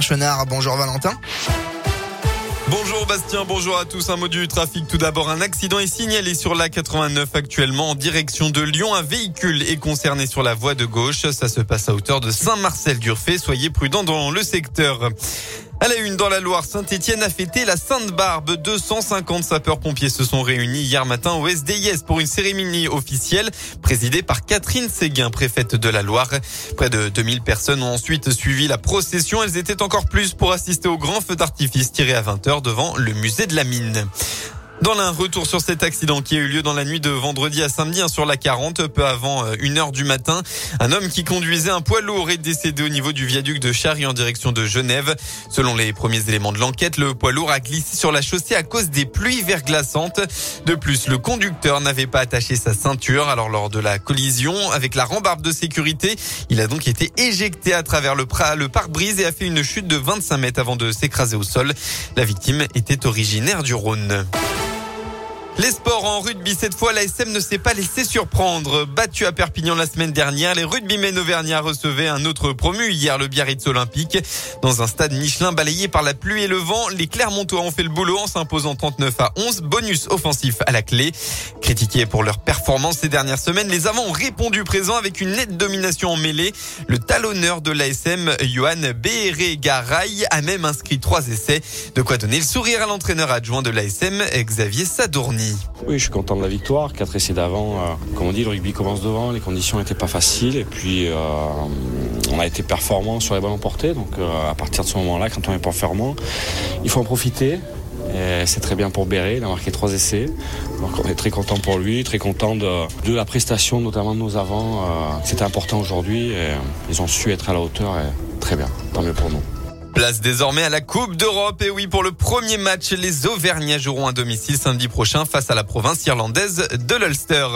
Chenard, bonjour Valentin. Bonjour Bastien, bonjour à tous. Un mot du trafic. Tout d'abord, un accident est signalé sur la 89 actuellement en direction de Lyon. Un véhicule est concerné sur la voie de gauche. Ça se passe à hauteur de Saint-Marcel-d'Urfé. Soyez prudents dans le secteur. À la une dans la Loire, Saint-Etienne a fêté la Sainte-Barbe. 250 sapeurs-pompiers se sont réunis hier matin au SDIS pour une cérémonie officielle présidée par Catherine Séguin, préfète de la Loire. Près de 2000 personnes ont ensuite suivi la procession. Elles étaient encore plus pour assister au grand feu d'artifice tiré à 20h devant le musée de la mine. Dans un retour sur cet accident qui a eu lieu dans la nuit de vendredi à samedi hein, sur la 40, peu avant 1 euh, du matin, un homme qui conduisait un poids lourd est décédé au niveau du viaduc de Charry en direction de Genève. Selon les premiers éléments de l'enquête, le poids lourd a glissé sur la chaussée à cause des pluies verglaçantes. De plus, le conducteur n'avait pas attaché sa ceinture. Alors lors de la collision avec la rambarde de sécurité, il a donc été éjecté à travers le, le pare-brise et a fait une chute de 25 mètres avant de s'écraser au sol. La victime était originaire du Rhône. Les sports en rugby, cette fois, la SM ne s'est pas laissé surprendre. Battu à Perpignan la semaine dernière, les rugbymen auvergnats recevaient un autre promu hier, le Biarritz Olympique. Dans un stade Michelin balayé par la pluie et le vent, les Clermontois ont fait le boulot en s'imposant 39 à 11, bonus offensif à la clé. Critiqués pour leur performance ces dernières semaines, les avants ont répondu présent avec une nette domination en mêlée. Le talonneur de l'ASM, Johan Béhéré Garay, a même inscrit trois essais. De quoi donner le sourire à l'entraîneur adjoint de l'ASM, Xavier Sadourny. Oui, je suis content de la victoire. Quatre essais d'avant. Euh, comme on dit, le rugby commence devant. Les conditions n'étaient pas faciles. Et puis, euh, on a été performant sur les ballons portés. Donc, euh, à partir de ce moment-là, quand on est performant, il faut en profiter. C'est très bien pour Béret, il a marqué trois essais. Donc on est très content pour lui, très content de, la prestation, notamment de nos avants. C'était important aujourd'hui ils ont su être à la hauteur et très bien, tant mieux pour nous. Place désormais à la Coupe d'Europe. Et oui, pour le premier match, les Auvergnats joueront à domicile samedi prochain face à la province irlandaise de l'Ulster.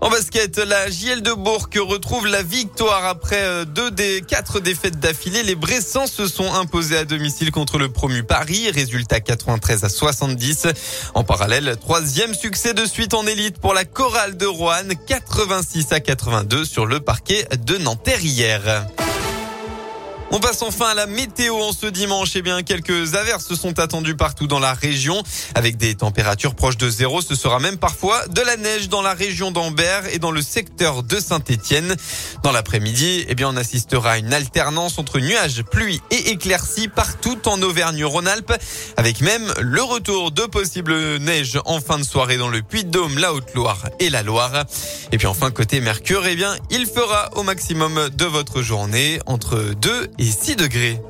En basket, la JL de Bourg retrouve la victoire après euh, deux des quatre défaites d'affilée. Les Bressans se sont imposés à domicile contre le promu Paris. Résultat 93 à 70. En parallèle, troisième succès de suite en élite pour la chorale de Roanne. 86 à 82 sur le parquet de Nanterre hier. On passe enfin à la météo en ce dimanche. Eh bien, quelques averses sont attendues partout dans la région avec des températures proches de zéro. Ce sera même parfois de la neige dans la région d'Ambert et dans le secteur de Saint-Étienne. Dans l'après-midi, eh bien, on assistera à une alternance entre nuages, pluie et éclaircies partout en Auvergne-Rhône-Alpes avec même le retour de possibles neiges en fin de soirée dans le Puy-de-Dôme, la Haute-Loire et la Loire. Et puis enfin, côté Mercure, eh bien, il fera au maximum de votre journée entre 2 et 6 degrés.